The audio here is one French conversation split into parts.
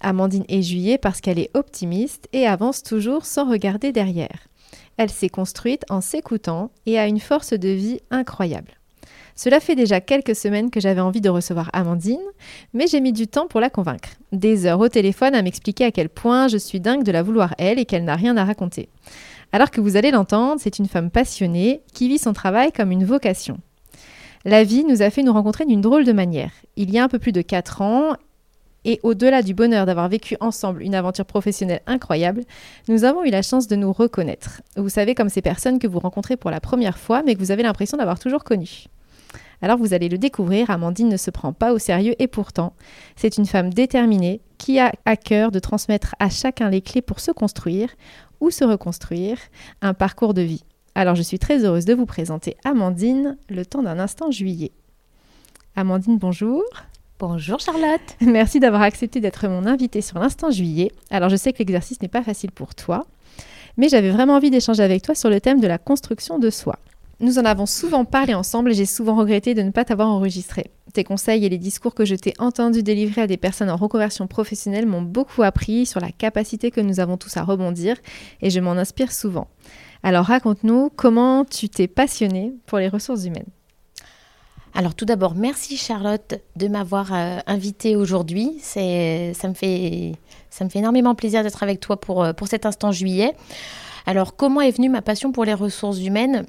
Amandine est juillet parce qu'elle est optimiste et avance toujours sans regarder derrière. Elle s'est construite en s'écoutant et a une force de vie incroyable. Cela fait déjà quelques semaines que j'avais envie de recevoir Amandine, mais j'ai mis du temps pour la convaincre. Des heures au téléphone à m'expliquer à quel point je suis dingue de la vouloir elle et qu'elle n'a rien à raconter. Alors que vous allez l'entendre, c'est une femme passionnée qui vit son travail comme une vocation. La vie nous a fait nous rencontrer d'une drôle de manière. Il y a un peu plus de 4 ans, et au-delà du bonheur d'avoir vécu ensemble une aventure professionnelle incroyable, nous avons eu la chance de nous reconnaître. Vous savez, comme ces personnes que vous rencontrez pour la première fois, mais que vous avez l'impression d'avoir toujours connues. Alors vous allez le découvrir, Amandine ne se prend pas au sérieux et pourtant, c'est une femme déterminée qui a à cœur de transmettre à chacun les clés pour se construire ou se reconstruire un parcours de vie. Alors je suis très heureuse de vous présenter Amandine le temps d'un instant juillet. Amandine, bonjour. Bonjour Charlotte. Merci d'avoir accepté d'être mon invitée sur l'instant juillet. Alors je sais que l'exercice n'est pas facile pour toi, mais j'avais vraiment envie d'échanger avec toi sur le thème de la construction de soi. Nous en avons souvent parlé ensemble et j'ai souvent regretté de ne pas t'avoir enregistré. Tes conseils et les discours que je t'ai entendu délivrer à des personnes en reconversion professionnelle m'ont beaucoup appris sur la capacité que nous avons tous à rebondir et je m'en inspire souvent. Alors raconte-nous comment tu t'es passionnée pour les ressources humaines. Alors tout d'abord, merci Charlotte de m'avoir euh, invitée aujourd'hui. C'est, ça, me fait, ça me fait énormément plaisir d'être avec toi pour, euh, pour cet instant juillet. Alors comment est venue ma passion pour les ressources humaines?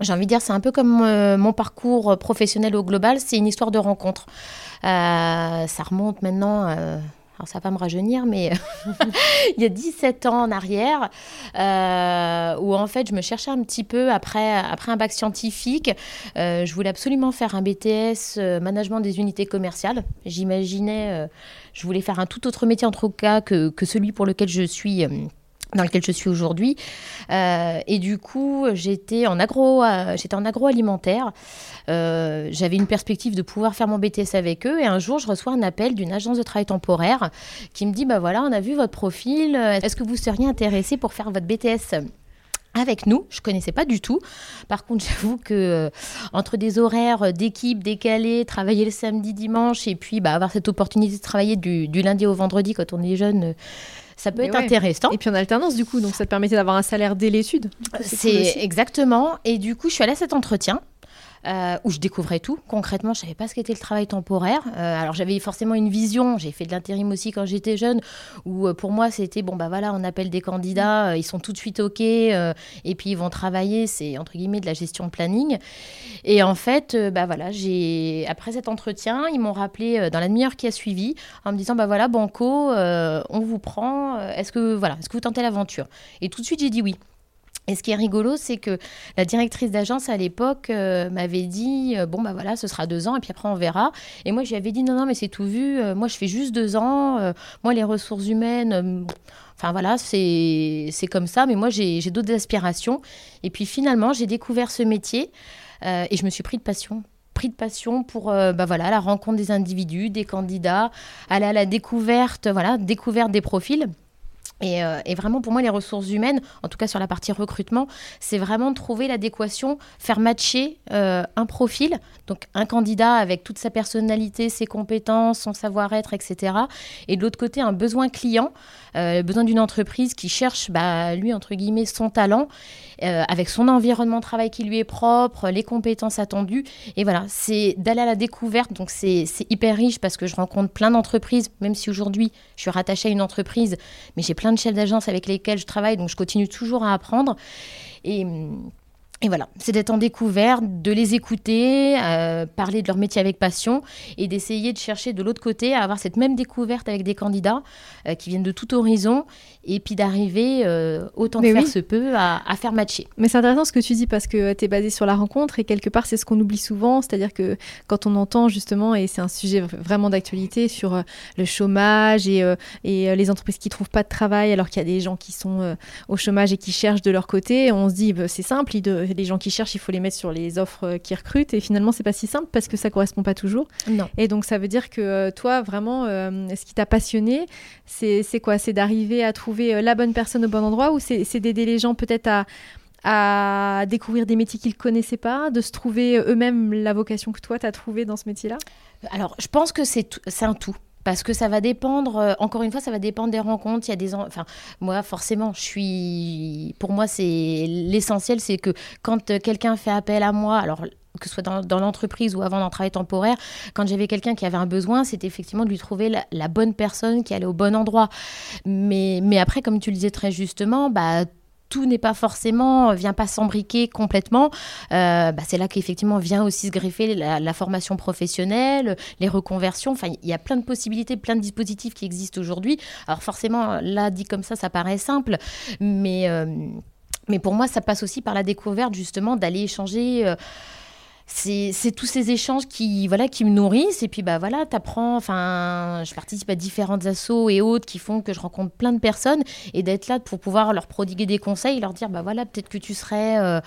J'ai envie de dire, c'est un peu comme euh, mon parcours professionnel au global, c'est une histoire de rencontre. ça remonte maintenant alors ça va me rajeunir, mais il y a 17 ans en arrière, euh, où en fait je me cherchais un petit peu après, un bac scientifique. Euh, je voulais absolument faire un BTS euh, management des unités commerciales. J'imaginais, je voulais faire un tout autre métier en tout cas que celui pour lequel je suis dans lequel je suis aujourd'hui. Euh, et du coup, j'étais en, agro, euh, j'étais en agroalimentaire. Euh, j'avais une perspective de pouvoir faire mon BTS avec eux. Et un jour, je reçois un appel d'une agence de travail temporaire qui me dit, bah voilà, on a vu votre profil. Est-ce que vous seriez intéressé pour faire votre BTS avec nous? Je connaissais pas du tout. Par contre, j'avoue que entre des horaires d'équipe décalés, travailler le samedi, dimanche, et puis bah, avoir cette opportunité de travailler du, du, lundi au vendredi quand on est jeune, ça peut être intéressant. Et puis en alternance, du coup, donc ça te permettait d'avoir un salaire dès l'étude. C'est exactement. Et du coup, je suis allée à cet entretien. Euh, où je découvrais tout. Concrètement, je savais pas ce qu'était le travail temporaire. Euh, alors j'avais forcément une vision. J'ai fait de l'intérim aussi quand j'étais jeune, où euh, pour moi c'était bon bah voilà, on appelle des candidats, ils sont tout de suite ok, et puis ils vont travailler. C'est entre guillemets de la gestion de planning. Et en fait, bah voilà, j'ai après cet entretien, ils m'ont rappelé dans la demi-heure qui a suivi en me disant bah voilà, Banco, on vous prend. Est-ce que voilà, est-ce que vous tentez l'aventure? Et tout de suite j'ai dit oui. Et ce qui est rigolo, c'est que la directrice d'agence à l'époque euh, m'avait dit euh, bon bah voilà, ce sera deux ans et puis après on verra. Et moi je lui avais dit non non mais c'est tout vu. Euh, moi je fais juste deux ans. moi les ressources humaines, enfin voilà c'est c'est comme ça. Mais moi j'ai d'autres aspirations. Et puis finalement j'ai découvert ce métier et je me suis pris de passion pris de passion pour bah voilà la rencontre des individus, des candidats, aller à la découverte voilà découverte des profils. Euh, et, vraiment, pour moi, les ressources humaines, en tout cas sur la partie recrutement, c'est vraiment trouver l'adéquation, faire matcher euh, un profil, donc un candidat avec toute sa personnalité, ses compétences, son savoir-être, etc. Et de l'autre côté, un besoin client, euh, besoin d'une entreprise qui cherche, bah, lui, entre guillemets, son talent, avec son environnement de travail qui lui est propre, les compétences attendues. Et voilà, c'est d'aller à la découverte. Donc, c'est hyper riche parce que je rencontre plein d'entreprises, même si aujourd'hui, je suis rattachée à une entreprise, mais j'ai plein de chefs d'agence avec lesquels je travaille, donc je continue toujours à apprendre. Et et voilà, c'est d'être en découverte, de les écouter, euh, parler de leur métier avec passion et d'essayer de chercher de l'autre côté à avoir cette même découverte avec des candidats euh, qui viennent de tout horizon et puis d'arriver euh, autant que faire se peut à, faire matcher. Mais c'est intéressant ce que tu dis parce que tu es basé sur la rencontre et quelque part c'est ce qu'on oublie souvent, c'est-à-dire que quand on entend justement, et c'est un sujet vraiment d'actualité sur le chômage et, et les entreprises qui trouvent pas de travail alors qu'il y a des gens qui sont au chômage et qui cherchent de leur côté, on se dit bah, c'est simple, ils, de, les gens qui cherchent, il faut les mettre sur les offres euh, qui recrutent. Et finalement, c'est pas si simple parce que ça correspond pas toujours. Non. Et donc, ça veut dire que euh, toi, vraiment, euh, ce qui t'a passionné, c'est quoi? C'est d'arriver à trouver la bonne personne au bon endroit ou c'est d'aider les gens peut-être à à découvrir des métiers qu'ils ne connaissaient pas, de se trouver eux-mêmes la vocation que toi, tu as trouvée dans ce métier-là? Alors, je pense que c'est un tout parce que ça va dépendre, euh, encore une fois, ça va dépendre des rencontres. Il y a des, enfin, moi, forcément, je suis, pour moi, c'est l'essentiel, c'est que quand euh, quelqu'un fait appel à moi, alors que ce soit dans, l'entreprise ou avant le travail temporaire, quand j'avais quelqu'un qui avait un besoin, c'était effectivement de lui trouver la, bonne personne qui allait au bon endroit. Mais, mais après, comme tu le disais très justement, bah, tout n'est pas forcément, euh, vient pas s'embriquer complètement. Euh, bah, c'est là qu'effectivement vient aussi se greffer la, formation professionnelle, les reconversions. Enfin, il y a plein de possibilités, plein de dispositifs qui existent aujourd'hui. Alors forcément, là, dit comme ça, ça paraît simple, mais, euh, mais pour moi, ça passe aussi par la découverte justement d'aller échanger c'est tous ces échanges qui voilà qui me nourrissent. Et puis bah voilà t'apprends enfin je participe à différentes assos et autres qui font que je rencontre plein de personnes. Et d'être là pour pouvoir leur prodiguer des conseils leur dire bah voilà peut-être que tu serais euh,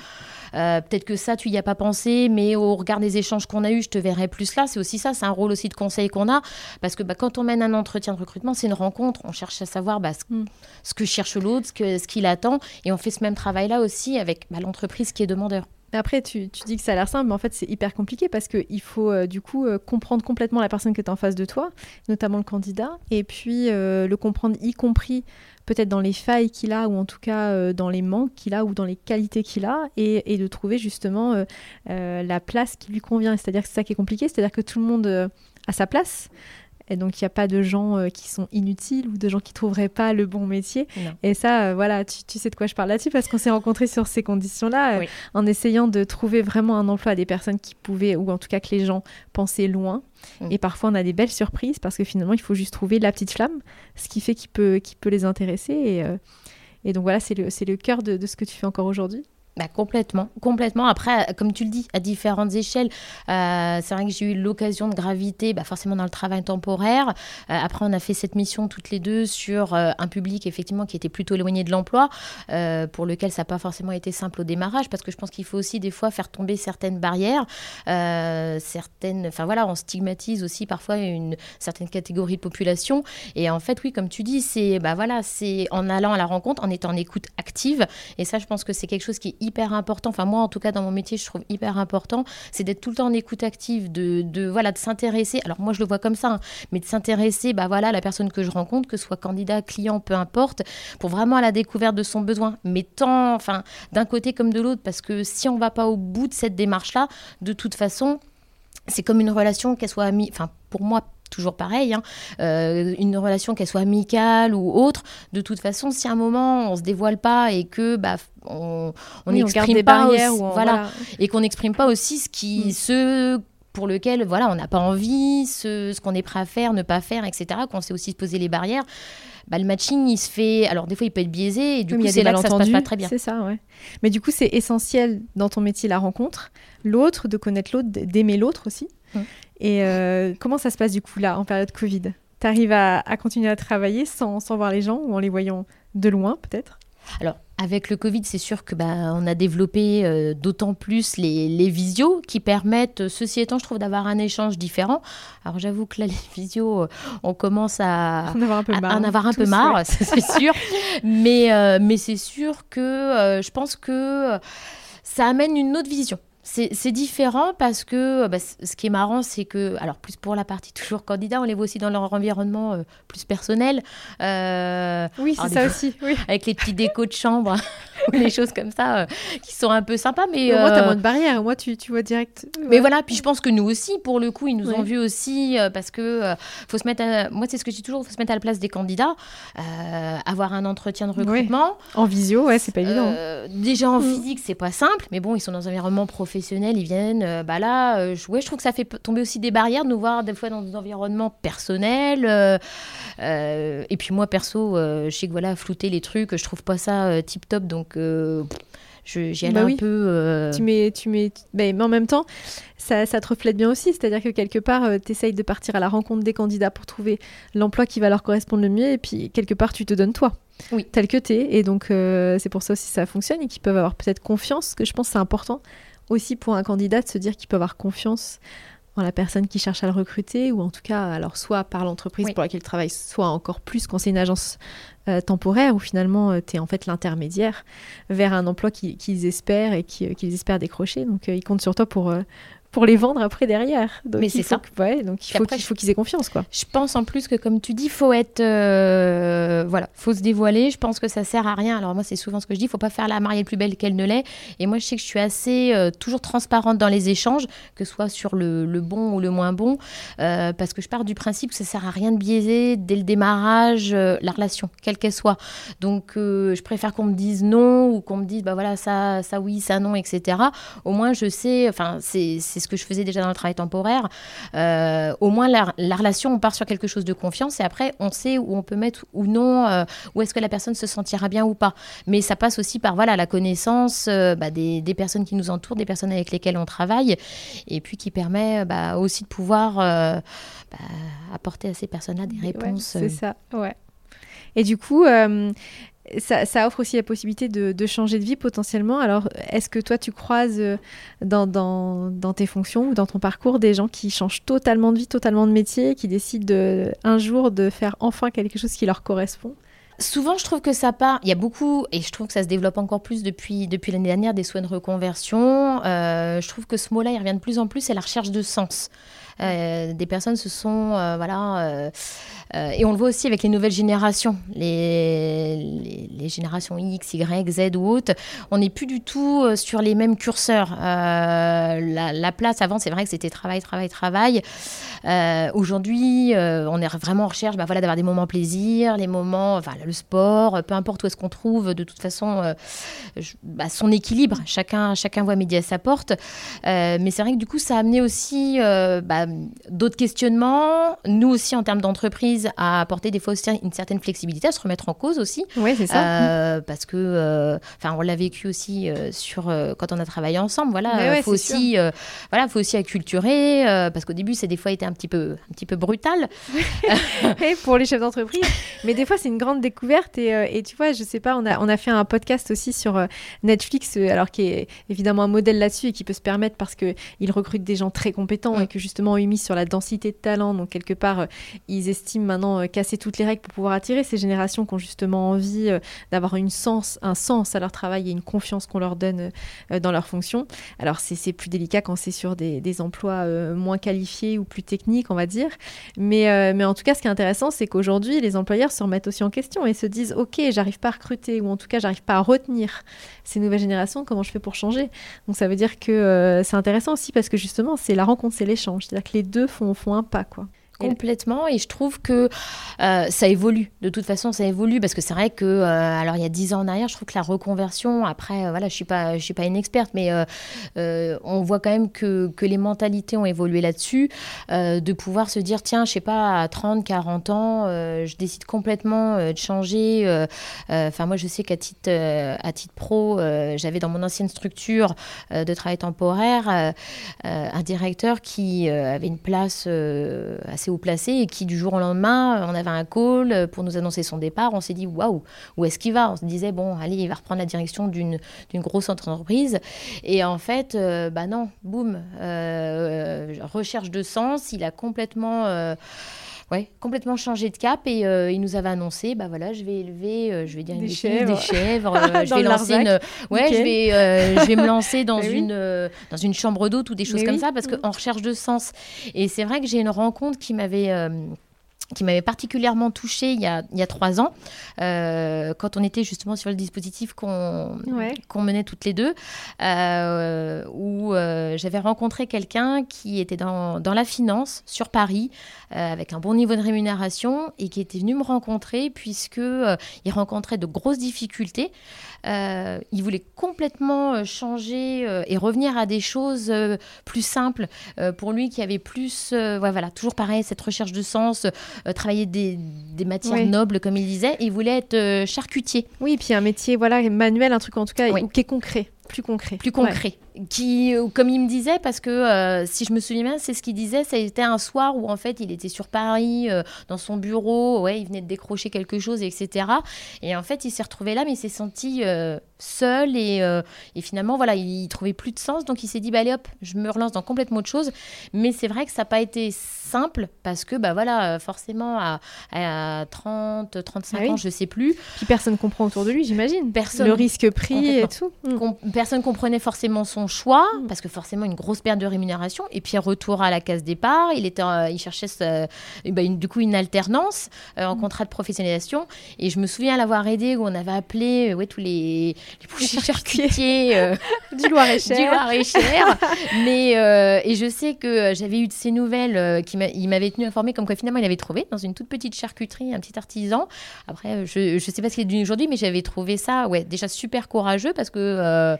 euh, peut-être que ça tu y as pas pensé mais au regard des échanges qu'on a eu je te verrais plus là. C'est aussi ça c'est un rôle aussi de conseil qu'on a. Parce que bah, quand on mène un entretien de recrutement c'est une rencontre. On cherche à savoir bah, ce, mm. que cherche l'autre ce qu'il ce attend. Et on fait ce même travail là aussi avec bah, l'entreprise qui est demandeur après, tu, dis que ça a l'air simple, mais en fait, c'est hyper compliqué parce qu'il faut euh, du coup euh, comprendre complètement la personne qui est en face de toi, notamment le candidat, et puis euh, le comprendre y compris peut-être dans les failles qu'il a, ou en tout cas dans les manques qu'il a, ou dans les qualités qu'il a, et, et, de trouver justement la place qui lui convient. C'est-à-dire que c'est ça qui est compliqué, c'est-à-dire que tout le monde a sa place. Et donc, il n'y a pas de gens euh, qui sont inutiles ou de gens qui ne trouveraient pas le bon métier. Et ça, euh, voilà, tu, sais de quoi je parle là-dessus parce qu'on s'est rencontrés sur ces conditions-là, euh, en essayant de trouver vraiment un emploi à des personnes qui pouvaient, ou en tout cas que les gens pensaient loin. Mm. Et parfois, on a des belles surprises parce que finalement, il faut juste trouver la petite flamme, ce qui fait qu'il peut, peut les intéresser. Et, et donc, voilà, c'est le, le cœur de, de ce que tu fais encore aujourd'hui. Bah, complètement, complètement. Après, comme tu le dis, à différentes échelles, euh, c'est vrai que j'ai eu l'occasion de graviter bah, forcément dans le travail temporaire. Euh, après, on a fait cette mission toutes les deux sur euh, un public effectivement qui était plutôt éloigné de l'emploi, pour lequel ça n'a pas forcément été simple au démarrage, parce que je pense qu'il faut aussi des fois faire tomber certaines barrières, certaines. Enfin voilà, on stigmatise aussi parfois une certaine catégorie de population. Et en fait, oui, comme tu dis, c'est bah voilà, c'est en allant à la rencontre, en étant en écoute active. Et ça, je pense que c'est quelque chose qui est hyper important, enfin moi en tout cas dans mon métier je trouve hyper important, c'est d'être tout le temps en écoute active, de, de voilà, de s'intéresser, alors moi je le vois comme ça, hein, mais de s'intéresser bah voilà, la personne que je rencontre, que ce soit candidat, client, peu importe, pour vraiment à la découverte de son besoin, mais tant enfin, d'un côté comme de l'autre, parce que si on va pas au bout de cette démarche-là, de toute façon, c'est comme une relation qu'elle soit amie, enfin pour moi toujours pareil, hein, euh, une relation qu'elle soit amicale ou autre, de toute façon, si à un moment on se dévoile pas et que bah, on n'exprime pas, voilà, et qu'on n'exprime pas aussi ce qui, mm. ce pour lequel voilà, on n'a pas envie, ce, ce qu'on est prêt à faire, ne pas faire, etc. Qu'on sait aussi se poser les barrières. Bah, le matching, il se fait. Alors, des fois, il peut être biaisé, et du coup, c'est là que ça se passe pas très bien. C'est ça, ouais. Mais du coup, c'est essentiel dans ton métier, la rencontre. L'autre, de connaître l'autre, d'aimer l'autre aussi. Mm. Et euh, comment ça se passe du coup là, en période Covid? Tu arrives à, continuer à travailler sans, sans, voir les gens ou en les voyant de loin peut-être? Alors, avec le Covid, c'est sûr que bah, on a développé euh, d'autant plus les, les visios qui permettent, ceci étant, je trouve, d'avoir un échange différent. Alors j'avoue que là, les visios, euh, on commence à En avoir un peu à- marre. à en avoir un peu tous, marre, c'est sûr. mais euh, mais c'est sûr que je pense que ça amène une autre vision. C'est différent parce que euh, bah, ce qui est marrant, c'est que, alors plus pour la partie toujours candidat, on les voit aussi dans leur environnement euh, plus personnel. Euh, Oui, c'est ça fois- aussi. Oui. avec les petits décos de chambre ou les choses comme ça euh, qui sont un peu sympas mais Mais au moins, t'as euh, moins de barrières. Moins, tu, tu vois direct. mais voilà puis je pense que nous aussi pour le coup ils nous ont vus aussi euh, parce que faut se mettre à- moi c'est ce que je dis toujours faut se mettre à la place des candidats avoir un entretien de Ouais. recrutement En visio, ouais, c'est pas évident. déjà en Mm. physique c'est pas simple mais bon ils sont dans un environnement professionnel ils viennent bah là je, ouais, je trouve que ça fait tomber aussi des barrières de nous voir des fois dans des environnements personnels euh, et puis moi perso euh, je sais que voilà flouter les trucs je trouve pas ça euh, tip top donc euh, je- j'y allais Bah un peu euh, Tu mets, tu mets, mais en même temps, ça, ça te reflète bien aussi. C'est-à-dire que quelque part, tu essayes de partir à la rencontre des candidats pour trouver l'emploi qui va leur correspondre le mieux. Et puis, quelque part, tu te donnes toi. Oui. Tel que tu es. Et donc, euh, c'est pour ça aussi que ça fonctionne et qu'ils peuvent avoir peut-être confiance. Que je pense que c'est important aussi pour un candidat de se dire qu'il peut avoir confiance en la personne qui cherche à le recruter ou en tout cas, alors soit par l'entreprise Oui. pour laquelle il travaille, soit encore plus quand c'est une agence euh, temporaire où finalement tu es en fait l'intermédiaire vers un emploi qui- qu'ils espèrent et euh, qu'ils espèrent décrocher. Donc euh, ils comptent sur toi pour, euh, pour les vendre après derrière. Donc, Mais il c'est ça. que- ouais, donc il faut après, qu'il faut qu'ils aient confiance quoi. Je pense en plus que comme tu dis, faut être, euh, voilà, faut se dévoiler. Je pense que ça sert à rien. Alors moi, c'est souvent ce que je dis, faut pas faire la mariée plus belle qu'elle ne l'est. Et moi, je sais que je suis assez euh, toujours transparente dans les échanges, que ce soit sur le, le bon ou le moins bon, euh, parce que je pars du principe que ça sert à rien de biaiser dès le démarrage euh, la relation, quelle qu'elle soit. Donc, je préfère qu'on me dise non ou qu'on me dise, bah voilà, ça, ça oui, ça non, etc. Au moins, je sais. Enfin, c'est c'est ce que je faisais déjà dans le travail temporaire. Euh, au moins la, la relation, on part sur quelque chose de confiance et après on sait où on peut mettre ou non, euh, où est-ce que la personne se sentira bien ou pas. Mais ça passe aussi par voilà la connaissance euh, bah, des, des personnes qui nous entourent, des personnes avec lesquelles on travaille, et puis qui permet bah, aussi de pouvoir bah, apporter à ces personnes-là des Ouais, réponses. c'est ça, ouais. Et du coup, euh, ça, offre aussi la possibilité de, changer de vie potentiellement. Alors, est-ce que toi, tu croises euh, dans, tes fonctions ou dans ton parcours des gens qui changent totalement de vie, totalement de métier, qui décident de, un jour de faire enfin quelque chose qui leur correspond? Souvent, je trouve que ça part. Il y a beaucoup, et je trouve que ça se développe encore plus depuis, l'année dernière, des soins de reconversion. Euh, je trouve que ce mot-là, il revient de plus en plus, c'est la recherche de sens. Euh, des personnes se sont, voilà, euh, et on le voit aussi avec les nouvelles générations, les, générations X, Y, Z ou autres. On n'est plus du tout euh, sur les mêmes curseurs. Euh, la, la place avant, c'est vrai que c'était travail, travail, travail. Aujourd'hui, on est vraiment en recherche, bah, voilà, d'avoir des moments plaisir, les moments, enfin, le sport, peu importe où est-ce qu'on trouve, de toute façon, bah, son équilibre. Chacun, chacun voit midi à sa porte. Mais c'est vrai que du coup, ça a amené aussi bah, d'autres questionnements. Nous aussi, en termes d'entreprise, à apporter des fois aussi une certaine flexibilité, à se remettre en cause aussi. Oui, c'est ça. Euh, parce que, euh, enfin, on l'a vécu aussi euh, sur quand on a travaillé ensemble. Voilà, ouais, faut aussi, voilà, faut aussi acculturer parce qu'au début, c'est des fois été un petit peu, un petit peu brutal. Et pour les chefs d'entreprise. Mais des fois, c'est une grande découverte. Et, et tu vois, je sais pas, on a, on a fait un podcast aussi sur Netflix, alors qui est évidemment un modèle là-dessus et qui peut se permettre parce qu'il recrute des gens très compétents Mm. et que justement, ils misent sur la densité de talent. Donc, quelque part, ils estiment maintenant euh, casser toutes les règles pour pouvoir attirer ces générations qui ont justement envie euh, d'avoir un sens à leur travail et une confiance qu'on leur donne euh, dans leur fonction. Alors, c'est plus délicat quand c'est sur des, emplois moins qualifiés ou plus techniques, on va dire. Mais, mais en tout cas, ce qui est intéressant, c'est qu'aujourd'hui, les employeurs se remettent aussi en question et se disent Ok, j'arrive pas à recruter, ou en tout cas, j'arrive pas à retenir ces nouvelles générations, comment je fais pour changer? Donc, ça veut dire que c'est intéressant aussi parce que justement, c'est la rencontre, c'est l'échange. C'est-à-dire que les deux font, font un pas, quoi. Complètement, et je trouve que euh, ça évolue. De toute façon, ça évolue parce que c'est vrai que, euh, alors il y a dix ans en arrière, je trouve que la reconversion, après, euh, voilà, je suis pas, je suis pas une experte, mais on voit quand même que, que les mentalités ont évolué là-dessus, de pouvoir se dire, tiens, je sais pas, à 30, 40 ans, je décide complètement de changer. Enfin, moi, je sais qu'à titre, à titre pro, j'avais dans mon ancienne structure de travail temporaire un directeur qui avait une place assez assez placé et qui du jour au lendemain, on avait un call pour nous annoncer son départ. On s'est dit waouh, où est-ce qu'il va? On se disait bon, allez, il va reprendre la direction d'une grosse entreprise. Et en fait, bah non, boum, recherche de sens. Il a complètement ouais, complètement changé de cap et euh, il nous avait annoncé, bah voilà, je vais élever, euh, je vais dire des une chèvres, des chèvres. euh, je vais lancer une, ouais, je vais, je vais me lancer dans une, dans une chambre d'eau ou des choses comme ça parce qu'en recherche de sens. Et c'est vrai que j'ai une rencontre qui m'avait qui m'avait particulièrement touchée il y a, il y a trois ans, euh, quand on était justement sur le dispositif qu'on menait toutes les deux, euh, où euh, j'avais rencontré quelqu'un qui était dans, dans, la finance sur Paris, avec un bon niveau de rémunération, et qui était venu me rencontrer puisque il rencontrait de grosses difficultés. Il voulait complètement changer et revenir à des choses plus simples. Pour lui qui avait plus, voilà, toujours pareil, cette recherche de sens euh, travailler des, des matières nobles, comme il disait, et il voulait être euh, charcutier. Oui, puis un métier voilà manuel, un truc en tout cas qui est concret, plus concret. Plus concret qui, euh, comme il me disait, parce que euh, si je me souviens bien, c'est ce qu'il disait, c'était un soir où en fait il était sur Paris, euh, dans son bureau, ouais, il venait de décrocher quelque chose, etc. Et en fait il s'est retrouvé là, mais il s'est senti seul et, et, finalement voilà, il, trouvait plus de sens, donc il s'est dit bah allez hop, je me relance dans complètement autre chose. Mais c'est vrai que ça n'a pas été simple parce que bah voilà, forcément à, à 30, 35 ah ans, je sais plus. Puis personne comprend autour de lui, j'imagine. Personne. Le risque pris et tout. Personne comprenait forcément son choix, mm. parce que forcément une grosse perte de rémunération, et puis retour à la case départ, il, était, euh, il cherchait eh ben, du coup une alternance euh, en mm. contrat de professionnalisation, et je me souviens l'avoir aidé où on avait appelé euh, ouais, tous les, les charcutiers du Loir-et-Cher. mais et je sais que j'avais eu de ces nouvelles, qui il m'avait tenu informé comme quoi finalement il avait trouvé dans une toute petite charcuterie un petit artisan. Après, je ne sais pas ce qu'il est devenu aujourd'hui, mais j'avais trouvé ça ouais, déjà super courageux parce que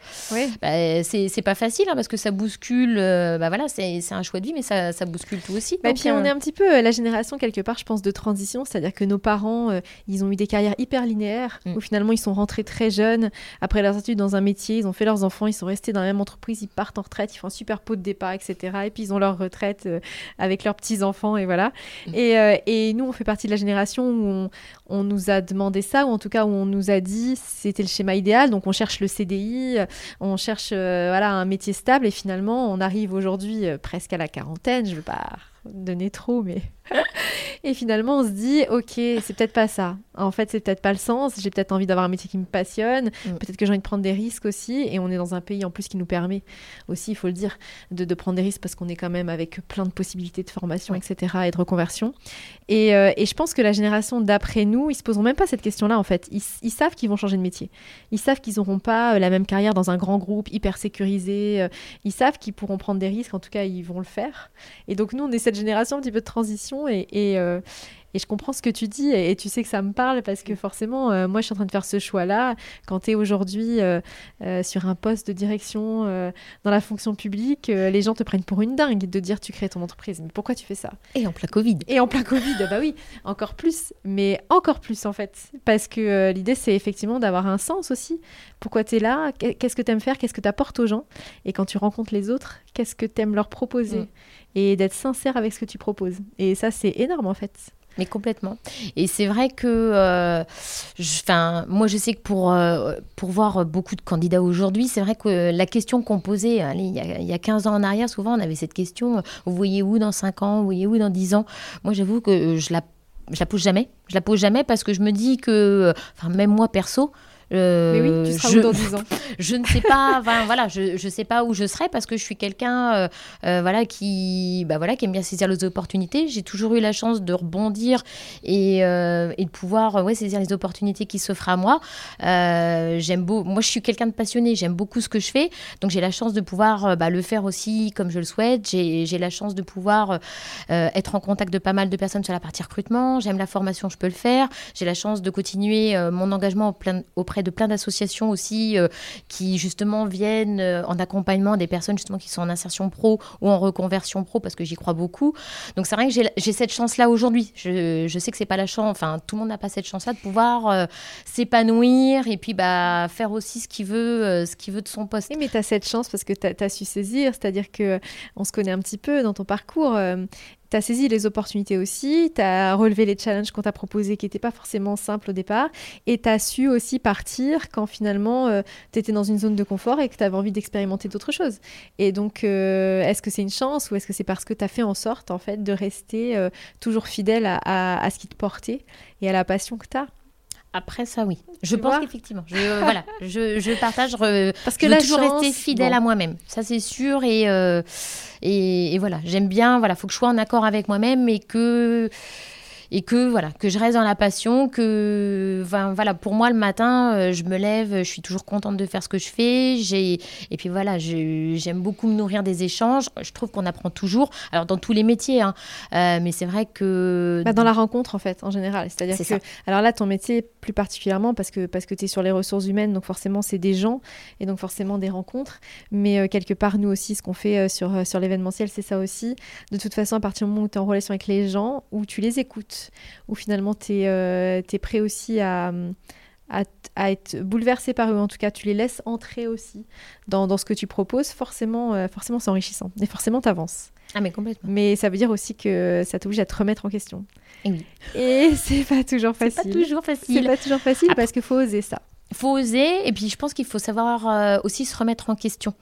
bah, c'est c'est pas facile hein, parce que ça bouscule. Euh, bah voilà, c'est un choix de vie, mais ça, ça bouscule tout aussi. Bah, et puis on euh, est un petit peu euh, la génération quelque part, je pense, de transition, c'est-à-dire que nos parents, ils ont eu des carrières hyper linéaires mm. où finalement ils sont rentrés très jeunes après leurs études dans un métier, ils ont fait leurs enfants, ils sont restés dans la même entreprise, ils partent en retraite, ils font un super pot de départ, etc. Et puis ils ont leur retraite avec leurs petits enfants et voilà. Mm. Et, et, nous, on fait partie de la génération où on, on nous a demandé ça, ou en tout cas où on nous a dit c'était le schéma idéal. Donc on cherche le CDI, on cherche voilà un métier stable et finalement on arrive aujourd'hui euh, presque à la quarantaine, je veux pas donner trop, mais et finalement, on se dit, ok, c'est peut-être pas ça. En fait, c'est peut-être pas le sens. J'ai peut-être envie d'avoir un métier qui me passionne. Mm. Peut-être que j'ai envie de prendre des risques aussi. Et on est dans un pays en plus qui nous permet aussi, il faut le dire, de, prendre des risques parce qu'on est quand même avec plein de possibilités de formation, etc. et de reconversion. Euh, et, je pense que la génération d'après nous, ils se poseront même pas cette question-là en fait. Ils, savent qu'ils vont changer de métier. Ils savent qu'ils n'auront pas euh, la même carrière dans un grand groupe hyper sécurisé. Euh, ils savent qu'ils pourront prendre des risques. En tout cas, ils vont le faire. Et donc nous, on est cette génération un petit peu de transition et, euh, et je comprends ce que tu dis et, tu sais que ça me parle parce que forcément, euh, moi, je suis en train de faire ce choix-là. Quand tu es aujourd'hui euh, sur un poste de direction dans la fonction publique, les gens te prennent pour une dingue de dire tu crées ton entreprise. Mais pourquoi tu fais ça? Et en plein Covid. Et en plein Covid, bah oui, encore plus. Mais encore plus en fait. Parce que l'idée, c'est effectivement d'avoir un sens aussi. Pourquoi tu es là Qu'est-ce que tu aimes faire? Qu'est-ce que tu apportes aux gens? Et quand tu rencontres les autres, qu'est-ce que tu aimes leur proposer? Mm et d'être sincère avec ce que tu proposes. Et ça, c'est énorme en fait. Mais complètement. Et c'est vrai que, euh, moi, je sais que pour, euh, pour voir beaucoup de candidats aujourd'hui, c'est vrai que la question qu'on posait il, y a, il, y a, 15 ans en arrière, souvent, on avait cette question vous voyez où dans 5 ans Vous voyez où dans 10 ans? Moi, j'avoue que je la, je la pose jamais. Je la pose jamais parce que je me dis que, enfin, même moi, perso, euh, Mais oui, tu seras je, où dans 10 ans? Je ne sais pas, voilà, je ne sais pas où je serai parce que je suis quelqu'un euh, euh, voilà, qui, bah, voilà, qui aime bien saisir les opportunités. J'ai toujours eu la chance de rebondir et, et de pouvoir ouais, saisir les opportunités qui s'offrent à moi. j'aime beau, moi, je suis quelqu'un de passionné, j'aime beaucoup ce que je fais, donc j'ai la chance de pouvoir bah, le faire aussi comme je le souhaite. J'ai la chance de pouvoir être en contact de pas mal de personnes sur la partie recrutement. J'aime la formation, je peux le faire. J'ai la chance de continuer mon engagement auprès de plein d'associations aussi euh, qui justement viennent euh, en accompagnement des personnes justement qui sont en insertion pro ou en reconversion pro parce que j'y crois beaucoup. Donc c'est vrai que j'ai cette chance-là aujourd'hui. Je, je, sais que c'est pas la chance, enfin tout le monde n'a pas cette chance-là de pouvoir euh, s'épanouir et puis bah, faire aussi ce qu'il veut, ce qu'il veut de son poste. Oui, mais tu as cette chance parce que tu as, su saisir, c'est-à-dire que on se connaît un petit peu dans ton parcours tu as saisi les opportunités aussi, tu as relevé les challenges qu'on t'a proposés qui n'étaient pas forcément simples au départ, et tu as su aussi partir quand finalement euh, tu étais dans une zone de confort et que tu avais envie d'expérimenter d'autres choses. Et donc, euh, est-ce que c'est une chance ou est-ce que c'est parce que tu as fait en sorte en fait de rester euh, toujours fidèle à, à, ce qui te portait et à la passion que tu as après ça, oui. Je pense qu'effectivement, je, voilà, je, je partage. Parce que je veux toujours rester fidèle à moi-même. Ça, c'est sûr. Et, euh, et, et, voilà, j'aime bien. Voilà, faut que je sois en accord avec moi-même et que et que voilà que je reste dans la passion que voilà pour moi le matin euh, je me lève je suis toujours contente de faire ce que je fais. J'ai et puis voilà j'aime beaucoup me nourrir des échanges. Je trouve qu'on apprend toujours. Alors dans tous les métiers hein, euh, mais c'est vrai que bah, dans la rencontre en fait en général. C'est à dire que alors là ton métier plus particulièrement parce que parce que tu es sur les ressources humaines donc forcément c'est des gens et donc forcément des rencontres. Mais euh, quelque part nous aussi ce qu'on fait sur sur l'événementiel c'est ça aussi. De toute façon à partir du moment où tu es en relation avec les gens où tu les écoutes où finalement tu es, euh, prêt aussi à, à, être bouleversé par eux. En tout cas, tu les laisses entrer aussi dans, dans ce que tu proposes. Forcément, euh, forcément c'est enrichissant. Et forcément, tu avances. Ah, mais complètement. Mais ça veut dire aussi que ça t'oblige à te remettre en question. Et oui. Et c'est pas toujours facile. C'est pas toujours facile. C'est pas toujours facile parce qu'il faut oser ça faut oser et puis je pense qu'il faut savoir euh, aussi se remettre en question.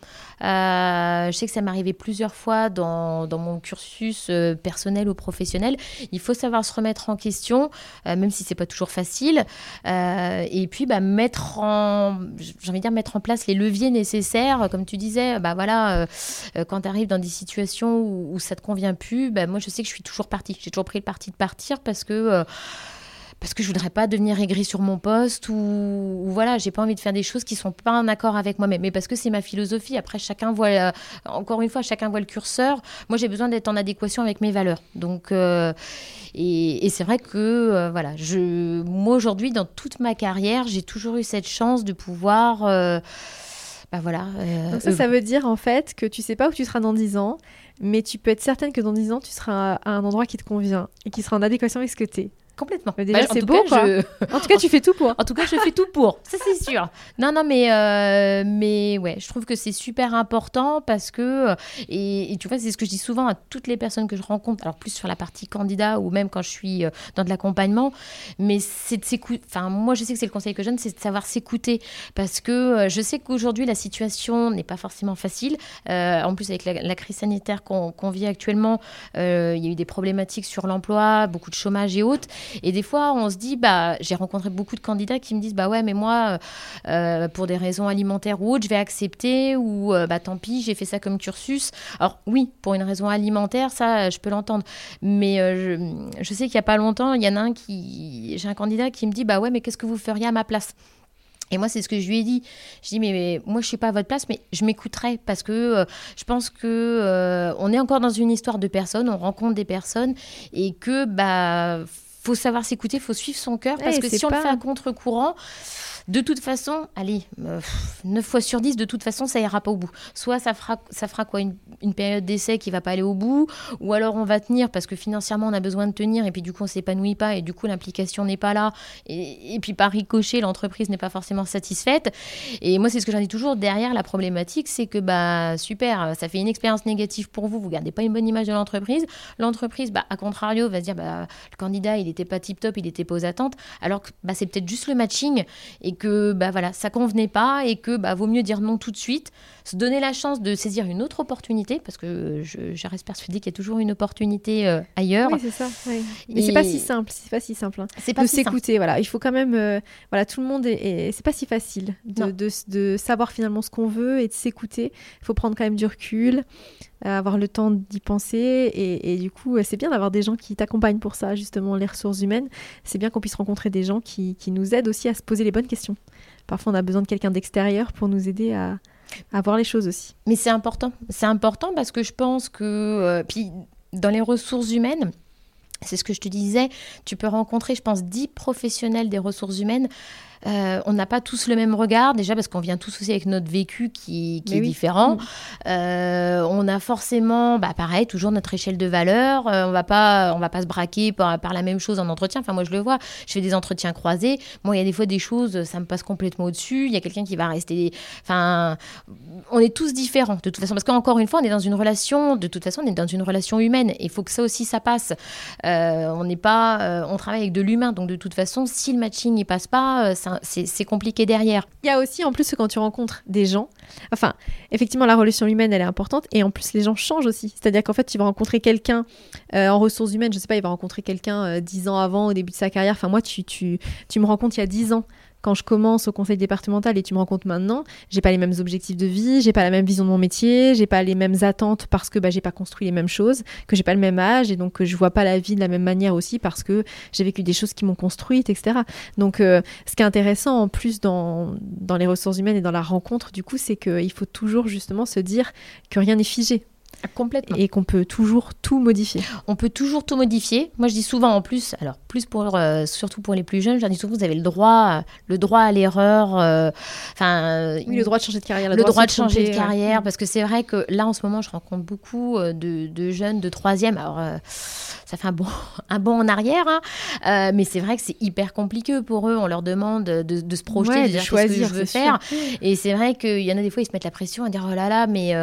Euh, je sais que ça m'est arrivé plusieurs fois dans, dans mon cursus euh, personnel ou professionnel. Il faut savoir se remettre en question, même si c'est pas toujours facile. et puis bah, mettre en, j'ai envie de dire mettre en place les leviers nécessaires, comme tu disais. Bah voilà, quand tu arrives dans des situations où, où, ça te convient plus, bah, moi je sais que je suis toujours partie. J'ai toujours pris le parti de partir parce que parce que je voudrais pas devenir aigri sur mon poste ou, voilà, j'ai pas envie de faire des choses qui sont pas en accord avec moi-même. Mais parce que c'est ma philosophie. Après, chacun voit, euh, encore une fois, chacun voit le curseur. Moi, j'ai besoin d'être en adéquation avec mes valeurs. Donc, euh, et, c'est vrai que euh, voilà, je, moi aujourd'hui, dans toute ma carrière, j'ai toujours eu cette chance de pouvoir. bah voilà. Donc ça, ça veut dire en fait que tu sais pas où tu seras dans 10 ans, mais tu peux être certaine que dans 10 ans, tu seras à un endroit qui te convient et qui sera en adéquation avec ce que tu es. Complètement. Mais déjà, bah, c'est beau, quoi. En tout cas, tu fais tout pour. En tout cas, je fais tout pour. Ça, c'est sûr. Non, non, mais, euh, mais ouais, je trouve que c'est super important parce que, euh, et, tu vois, c'est ce que je dis souvent à toutes les personnes que je rencontre, alors plus sur la partie candidat ou même quand je suis euh, dans de l'accompagnement, mais c'est de s'écouter. Enfin, moi, je sais que c'est le conseil que je donne, c'est de savoir s'écouter parce que je sais qu'aujourd'hui, la situation n'est pas forcément facile. en plus, avec la, crise sanitaire qu'on vit actuellement, il y a eu des problématiques sur l'emploi, beaucoup de chômage et autres. Et des fois, on se dit, bah, j'ai rencontré beaucoup de candidats qui me disent, bah ouais, mais moi, euh, euh, pour des raisons alimentaires ou autres, je vais accepter ou euh, bah tant pis, j'ai fait ça comme cursus. Alors oui, pour une raison alimentaire, ça, je peux l'entendre. Mais je, sais qu'il n'y a pas longtemps, il y en a un qui, j'ai un candidat qui me dit, bah ouais, mais qu'est-ce que vous feriez à ma place? Et moi, c'est ce que je lui ai dit. Je dis, mais, moi, je suis pas à votre place, mais je m'écouterai parce que je pense que on est encore dans une histoire de personnes, on rencontre des personnes et que bah faut savoir s'écouter, faut suivre son cœur, parce que si on le fait à contre-courant, de toute façon, allez, 9 euh, fois sur 10, de toute façon, ça ira pas au bout. Soit ça fera, ça fera quoi une, période d'essai qui va pas aller au bout, ou alors on va tenir parce que financièrement on a besoin de tenir et puis du coup on s'épanouit pas et du coup l'implication n'est pas là et, puis par ricochet l'entreprise n'est pas forcément satisfaite. Et moi c'est ce que j'en dis toujours derrière la problématique, c'est que bah super, ça fait une expérience négative pour vous, vous gardez pas une bonne image de l'entreprise. L'entreprise, bah à contrario, va se dire bah le candidat il était pas tip top, il était pas aux attentes, alors que bah c'est peut-être juste le matching et que bah voilà, ça convenait pas et que bah vaut mieux dire non tout de suite, se donner la chance de saisir une autre opportunité parce que je, je reste persuadée qu'il y a toujours une opportunité euh, ailleurs. Oui, c'est ça. Mais c'est pas si simple, c'est pas si simple. Hein. C'est pas de s'écouter, voilà. Il faut quand même, euh, voilà, tout le monde est, c'est pas si facile de, de, de, savoir finalement ce qu'on veut et de s'écouter. Il faut prendre quand même du recul, euh, avoir le temps d'y penser et, et, du coup, c'est bien d'avoir des gens qui t'accompagnent pour ça, justement, les ressources humaines. C'est bien qu'on puisse rencontrer des gens qui, qui nous aident aussi à se poser les bonnes questions. Parfois, on a besoin de quelqu'un d'extérieur pour nous aider à, à voir les choses aussi. Mais c'est important. C'est important parce que je pense que. Euh, puis, dans les ressources humaines, c'est ce que je te disais, tu peux rencontrer, je pense, 10 professionnels des ressources humaines. Euh, on n'a pas tous le même regard, déjà parce qu'on vient tous aussi avec notre vécu qui, est différent. Mm. Euh, on a forcément, bah, pareil, toujours notre échelle de valeur. on va pas, on va pas se braquer par, par, la même chose en entretien. Enfin, moi, je le vois. Je fais des entretiens croisés. Moi, il y a des fois des choses, ça me passe complètement au-dessus. Il y a quelqu'un qui va rester. Enfin, on est tous différents de toute façon, parce qu'encore une fois, on est dans une relation. De toute façon, on est dans une relation humaine. Il faut que ça aussi, ça passe. on n'est pas, on travaille avec de l'humain, donc de toute façon, si le matching n'y passe pas, c'est compliqué derrière. Il y a aussi en plus quand tu rencontres des gens, enfin effectivement la relation humaine elle est importante et en plus les gens changent aussi. C'est-à-dire qu'en fait tu vas rencontrer quelqu'un euh, en ressources humaines, je sais pas, il va rencontrer quelqu'un euh, dix ans avant au début de sa carrière. Enfin moi tu, tu, tu me rencontres il y a dix ans quand je commence au conseil départemental et tu me rends compte maintenant, j'ai pas les mêmes objectifs de vie, j'ai pas la même vision de mon métier, j'ai pas les mêmes attentes parce que bah, j'ai pas construit les mêmes choses, que j'ai pas le même âge et donc que je vois pas la vie de la même manière aussi parce que j'ai vécu des choses qui m'ont construite, etc. Donc euh, ce qui est intéressant en plus dans, dans les ressources humaines et dans la rencontre, du coup, c'est qu'il faut toujours justement se dire que rien n'est figé. Complètement. Et qu'on peut toujours tout modifier. On peut toujours tout modifier. Moi, je dis souvent en plus, alors plus pour, euh, surtout pour les plus jeunes, je dis souvent, vous avez le droit, le droit à l'erreur. Euh, enfin, oui, le droit de changer de carrière. Le, droit, de, changer de carrière, parce que c'est vrai que là, en ce moment, je rencontre beaucoup euh, de, jeunes de troisième. Alors, ça fait un bon, un bon en arrière, hein. mais c'est vrai que c'est hyper compliqué pour eux. On leur demande de, se projeter, de, dire choisir ce que je veux faire. Et c'est vrai qu'il y en a des fois, ils se mettent la pression à dire, oh là là, mais,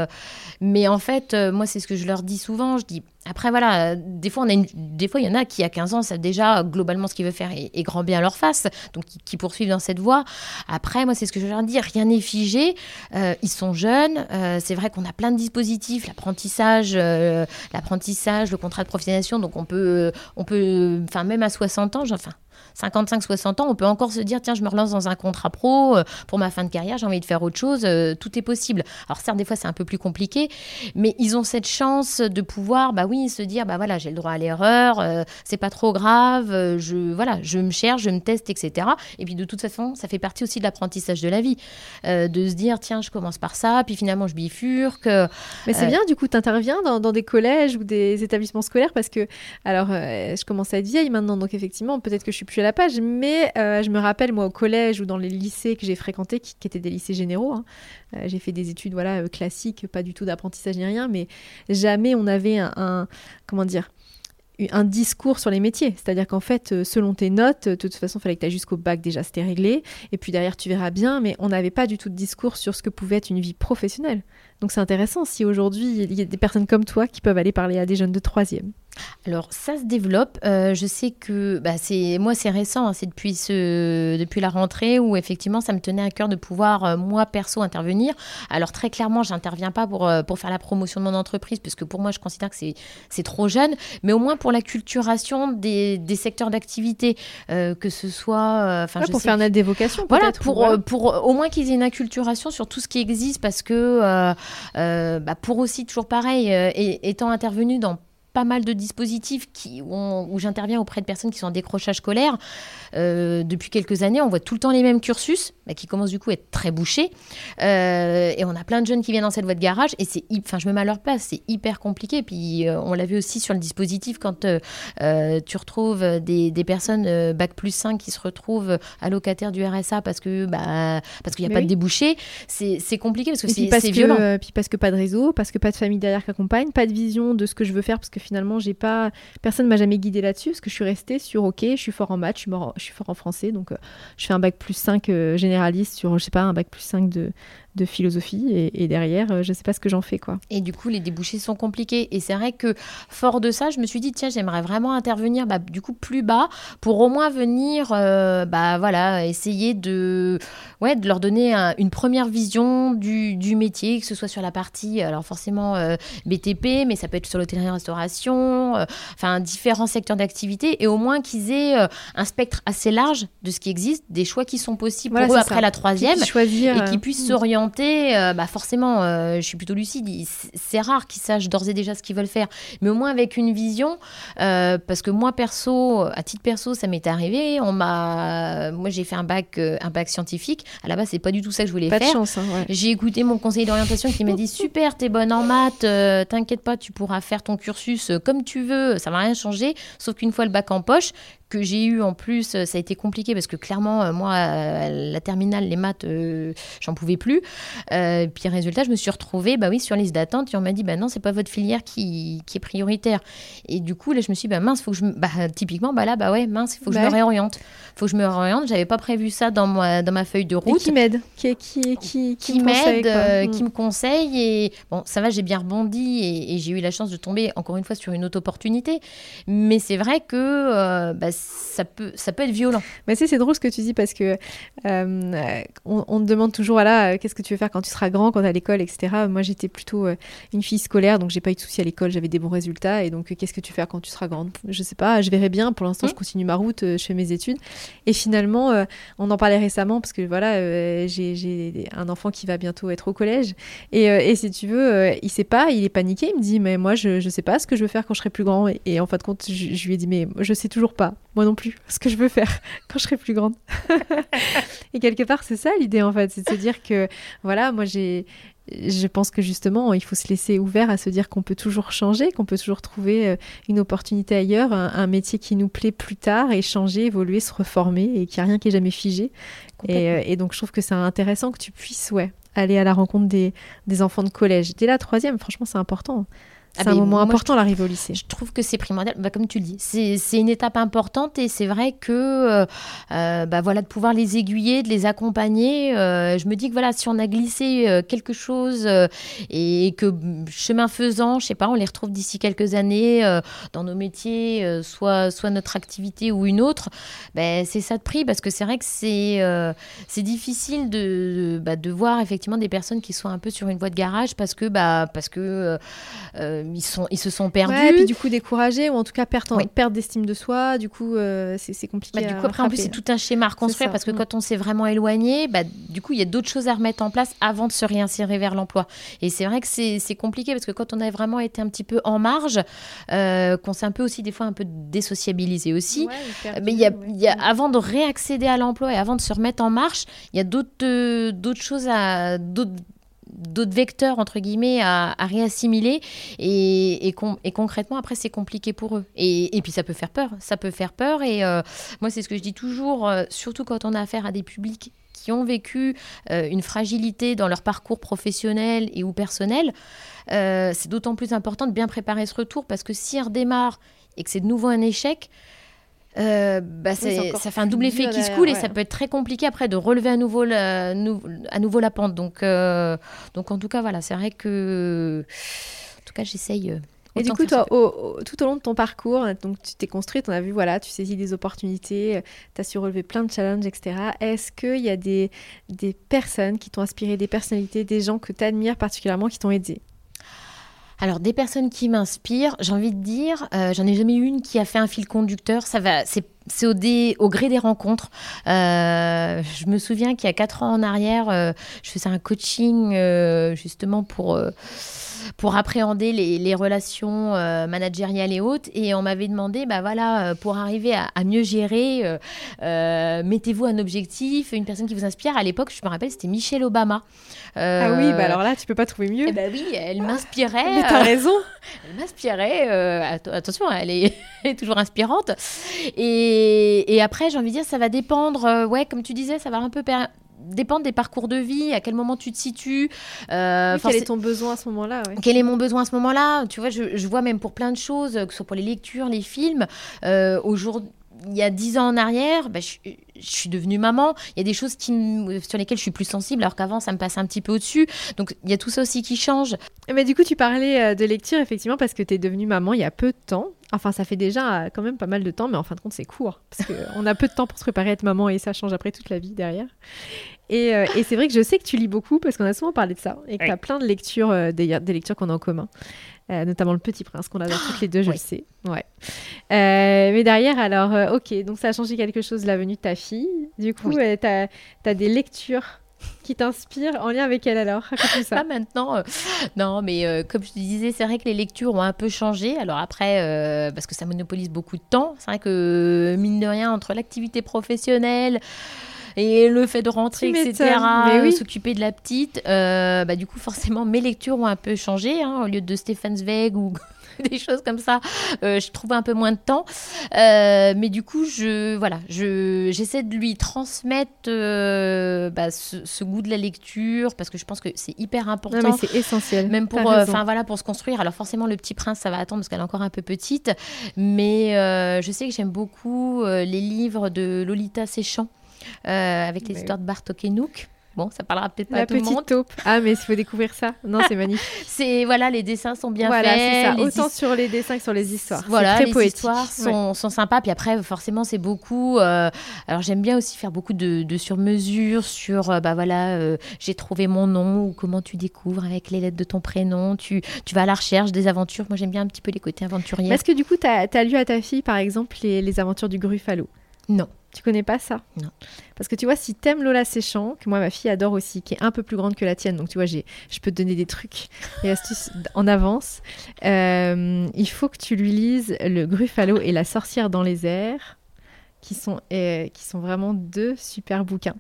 mais en fait, moi, c'est ce que je leur dis souvent. Je dis, après, voilà, des fois, on a des fois, il y en a qui, à 15 ans, savent déjà globalement ce qu'ils veulent faire et, grand bien à leur face, donc qui, poursuivent dans cette voie. Après, moi, c'est ce que je leur dis, rien n'est figé. Euh, ils sont jeunes. Euh, c'est vrai qu'on a plein de dispositifs, l'apprentissage, euh, l'apprentissage, le contrat de professionnalisation. Donc, on peut, on peut, enfin, même à 60 ans, enfin, 55-60 ans, on peut encore se dire tiens, je me relance dans un contrat pro euh, pour ma fin de carrière, j'ai envie de faire autre chose, euh, tout est possible. Alors certes, des fois c'est un peu plus compliqué, mais ils ont cette chance de pouvoir, bah oui, se dire bah voilà, j'ai le droit à l'erreur, euh, c'est pas trop grave, je voilà, je me cherche, je me teste, etc. Et puis de toute façon, ça fait partie aussi de l'apprentissage de la vie, de se dire tiens, je commence par ça, puis finalement je bifurque. Mais c'est bien, du coup, tu interviens dans, dans, des collèges ou des établissements scolaires parce que alors je commence à être vieille maintenant, donc effectivement peut-être que je suis plus la page, mais euh, je me rappelle, moi, au collège ou dans les lycées que j'ai fréquentés, qui, étaient des lycées généraux, hein, euh, j'ai fait des études voilà, euh, classiques, pas du tout d'apprentissage ni rien, mais jamais on avait un, comment dire, un discours sur les métiers. C'est-à-dire qu'en fait, selon tes notes, de toute façon, il fallait que tu ailles jusqu'au bac déjà, c'était réglé. Et puis derrière, tu verras bien, mais on n'avait pas du tout de discours sur ce que pouvait être une vie professionnelle. Donc c'est intéressant si aujourd'hui, il y a des personnes comme toi qui peuvent aller parler à des jeunes de troisième. Alors ça se développe. Euh, je sais que bah, c'est moi c'est récent, hein, c'est depuis ce depuis la rentrée où effectivement ça me tenait à cœur de pouvoir euh, moi perso intervenir. Alors très clairement j'interviens pas pour euh, pour faire la promotion de mon entreprise puisque pour moi je considère que c'est c'est trop jeune, mais au moins pour la culturation des, des secteurs d'activité, que ce soit enfin pour faire une aide d'évocation. Voilà pour pour au moins qu'ils aient une acculturation sur tout ce qui existe parce que bah, pour aussi toujours pareil étant intervenu dans pas mal de dispositifs qui, où, j'interviens auprès de personnes qui sont en décrochage scolaire. Euh, depuis quelques années, on voit tout le temps les mêmes cursus, bah, qui commencent du coup à être très bouchés. Euh, et on a plein de jeunes qui viennent dans cette voie de garage, et c'est, enfin, je me mets à leur place, c'est hyper compliqué. Puis euh, on l'a vu aussi sur le dispositif quand tu retrouves des, des personnes bac plus 5 qui se retrouvent allocataires du RSA parce que bah, parce qu'il n'y a pas de débouché, c'est, compliqué parce que c'est, violent. puis parce que pas de réseau, parce que pas de famille derrière qui accompagne, pas de vision de ce que je veux faire parce que finalement, j'ai pas, personne m'a jamais guidé là-dessus parce que je suis restée sur OK, je suis fort en maths, je suis, je suis fort en français, donc euh, je fais un bac plus 5 euh, généraliste sur, je sais pas, un bac plus 5 de, de philosophie et, derrière, euh, je sais pas ce que j'en fais quoi. Et du coup, les débouchés sont compliqués. Et c'est vrai que fort de ça, je me suis dit tiens, j'aimerais vraiment intervenir bah, du coup plus bas pour au moins venir, euh, bah voilà, essayer de, ouais, de leur donner une première vision du, du, métier, que ce soit sur la partie, alors forcément euh, BTP, mais ça peut être sur l'hôtellerie-restauration, enfin différents secteurs d'activité, et au moins qu'ils aient un spectre assez large de ce qui existe, des choix qui sont possibles pour eux après la troisième, et qui puissent s'orienter euh, bah forcément, euh, je suis plutôt lucide. C'est rare qu'ils sachent d'ores et déjà ce qu'ils veulent faire, mais au moins avec une vision. Euh, parce que moi, perso, à titre perso, ça m'est arrivé. On m'a, moi, j'ai fait un bac, un bac scientifique. À la base, c'est pas du tout ça que je voulais pas faire. De chance, hein, J'ai écouté mon conseiller d'orientation qui m'a dit super, t'es bonne en maths, t'inquiète pas, tu pourras faire ton cursus comme tu veux, ça va rien changer. Sauf qu'une fois le bac en poche, que j'ai eu en plus, ça a été compliqué parce que clairement, moi, la terminale, les maths, j'en pouvais plus. puis résultat, je me suis retrouvée, bah oui, sur liste d'attente et on m'a dit, bah non, c'est pas votre filière qui, qui, est prioritaire. Et du coup, là, je me suis dit, bah mince, faut que je, bah typiquement, bah là, bah ouais, mince, il faut que je me réoriente. Faut que je me réoriente. J'avais pas prévu ça dans moi, dans ma feuille de route. Et qui m'aide, qui, qui, qui, qui m'aide, mm. qui me conseille et bon, ça va, j'ai bien rebondi et, j'ai eu la chance de tomber encore une fois sur une autre opportunité. Mais c'est vrai que euh, bah, ça, peut, ça peut être violent. Mais c'est drôle ce que tu dis parce que euh, on, te demande toujours, voilà, euh, qu'est-ce que tu veux faire quand tu seras grand, quand tu à l'école, etc. Moi, j'étais plutôt une fille scolaire, donc j'ai pas eu de soucis à l'école, j'avais des bons résultats. Et donc, qu'est-ce que tu veux faire quand tu seras grande? Je sais pas, je verrai bien. Pour l'instant, je mmh. continue ma route, je fais mes études. Et finalement, on en parlait récemment parce que voilà, j'ai un enfant qui va bientôt être au collège. Et, et si tu veux, il sait pas, il est paniqué, il me dit, mais moi, je, je sais pas ce que je veux faire quand je serai plus grand. Et, en fin de compte, je, lui ai dit, mais je sais toujours pas, moi non plus, ce que je veux faire quand je serai plus grande. et quelque part, c'est ça l'idée, en fait, c'est de se dire que, voilà, moi, j'ai. Je pense que justement, il faut se laisser ouvert à se dire qu'on peut toujours changer, qu'on peut toujours trouver euh, une opportunité ailleurs, un, métier qui nous plaît plus tard et changer, évoluer, se reformer et qu'il n'y a rien qui est jamais figé. Et, euh, et, donc, je trouve que c'est intéressant que tu puisses, ouais, aller à la rencontre des, des enfants de collège. Dès la troisième, franchement, c'est important. C'est ah, un moment important l'arrivée au lycée. Je trouve que c'est primordial. Bah, comme tu le dis, c'est une étape importante et c'est vrai que euh, euh, bah, voilà, de pouvoir les aiguiller, de les accompagner. Euh, je me dis que voilà, si on a glissé quelque chose et que chemin faisant, je sais pas, on les retrouve d'ici quelques années dans nos métiers, soit, soit notre activité ou une autre, ben, c'est ça de prix parce que c'est vrai que c'est c'est difficile de, bah, de voir effectivement des personnes qui sont un peu sur une voie de garage parce que, bah, parce que ils, sont, ils se sont perdus. et puis du coup découragés, ou en tout cas perte, perte d'estime de soi, du coup euh, c'est compliqué. Bah, du coup, après, en plus, c'est tout un schéma à reconstruire parce que mm. quand on s'est vraiment éloigné, bah, du coup, il y a d'autres choses à remettre en place avant de se réinsérer vers l'emploi. Et c'est vrai que c'est compliqué parce que quand on a vraiment été un petit peu en marge, euh, qu'on s'est un peu aussi, des fois, un peu désociabilisé aussi, mais il y a, y a, avant de réaccéder à l'emploi et avant de se remettre en marche, il y a d'autres euh, d'autres choses à d'autres vecteurs entre guillemets à, réassimiler. Et, et, concrètement après c'est compliqué pour eux. Et, puis ça peut faire peur. Ça peut faire peur. Et euh, moi c'est ce que je dis toujours euh, surtout quand on a affaire à des publics qui ont vécu euh, une fragilité dans leur parcours professionnel et ou personnel c'est d'autant plus important de bien préparer ce retour parce que si on redémarre et que c'est de nouveau un échec euh, bah ça fait un double effet qui se coule et ça peut être très compliqué après de relever à nouveau la, à nouveau la pente. Donc, euh, donc en tout cas, voilà, c'est vrai que. En tout cas, j'essaye. Euh, et du coup, toi, tout au long de ton parcours, donc tu t'es construite, on a vu, voilà, tu saisis des opportunités, tu as su relever plein de challenges, etc. Est-ce qu'il y a des, des personnes qui t'ont inspiré, des personnalités, des gens que tu admires particulièrement qui t'ont aidé? Alors, des personnes qui m'inspirent, j'ai envie de dire, euh, j'en ai jamais eu une qui a fait un fil conducteur. Ça va, c'est c'est au, gré des rencontres. Euh, je me souviens qu'il y a quatre ans en arrière, euh, je faisais un coaching justement pour pour appréhender les, relations euh, managériales et autres. Et on m'avait demandé, bah voilà, euh, pour arriver à, mieux gérer, euh, mettez-vous un objectif, une personne qui vous inspire. À l'époque, je me rappelle, c'était Michelle Obama. ah oui, bah alors là, tu peux pas trouver mieux. Bah oui, elle m'inspirait. Mais t'as raison. elle m'inspirait. attention, elle est, toujours inspirante. Et, et après, j'ai envie de dire, ça va dépendre. ouais, comme tu disais, ça va un peu dépend des parcours de vie, à quel moment tu te situes. Euh, quel est ton besoin à ce moment-là Quel est mon besoin à ce moment-là? Tu vois, je, vois même pour plein de choses, que ce soit pour les lectures, les films. Euh, aujourd'hui, il y a dix ans en arrière, bah, je, suis devenue maman. Il y a des choses qui, sur lesquelles je suis plus sensible, alors qu'avant, ça me passe un petit peu au-dessus. Donc, il y a tout ça aussi qui change. Mais du coup, tu parlais euh, de lecture, effectivement, parce que tu es devenue maman il y a peu de temps. Enfin, ça fait déjà quand même pas mal de temps, mais en fin de compte, c'est court. Parce qu'on a peu de temps pour se préparer à être maman et ça change après toute la vie derrière. Et, euh, et c'est vrai que je sais que tu lis beaucoup parce qu'on a souvent parlé de ça et que tu as plein de lectures, euh, des, lectures qu'on a en commun. Euh, notamment Le Petit Prince, qu'on adore toutes les deux, je le sais. Ouais. mais derrière, alors, ok, donc ça a changé quelque chose la venue de ta fille. Du coup, tu as, as, des lectures qui t'inspirent en lien avec elle alors? Ça. Pas maintenant. non, mais comme je te disais, c'est vrai que les lectures ont un peu changé. Alors après, parce que ça monopolise beaucoup de temps. C'est vrai que, mine de rien, entre l'activité professionnelle, et le fait de rentrer, Tu etc., oui. s'occuper de la petite, euh, bah, du coup, forcément, mes lectures ont un peu changé. hein, au lieu de Stéphane Zweig ou des choses comme ça, euh, je trouvais un peu moins de temps. Euh, mais du coup, je, voilà, je, j'essaie de lui transmettre euh, bah, ce, ce goût de la lecture parce que je pense que c'est hyper important. Non, mais c'est essentiel. Même pour, enfin voilà, pour se construire. Alors forcément, le Petit Prince, ça va attendre parce qu'elle est encore un peu petite. Mais je sais que j'aime beaucoup les livres de Lolita Séchant euh, avec les Mais histoires de Bartok et Nook. Bon, ça parlera peut-être pas La à tout le monde. petite taupe. Ah, mais il faut découvrir ça. Non, c'est magnifique. C'est voilà, les dessins sont bien voilà, c'est faits. ça. les Autant sur les dessins que sur les histoires. Voilà, très les poétique. histoires Ouais. sont, sont sympas. Puis après, forcément, c'est beaucoup. euh, alors, j'aime bien aussi faire beaucoup de, de sur-mesure sur, euh, bah voilà, euh, j'ai trouvé mon nom ou comment tu découvres avec les lettres de ton prénom. Tu, tu vas à la recherche des aventures. Moi, j'aime bien un petit peu les côtés aventuriers. Est-ce que du coup, tu as, lu à ta fille, par exemple, les, les aventures du Gruffalo? Non. Tu connais pas ça? Non. Parce que tu vois, si t'aimes Lola Séchant, que moi ma fille adore aussi, qui est un peu plus grande que la tienne, donc tu vois, j'ai, je peux te donner des trucs et astuces en avance. euh, il faut que tu lui lises Le Gruffalo et la sorcière dans les airs, qui sont, euh, qui sont vraiment deux super bouquins.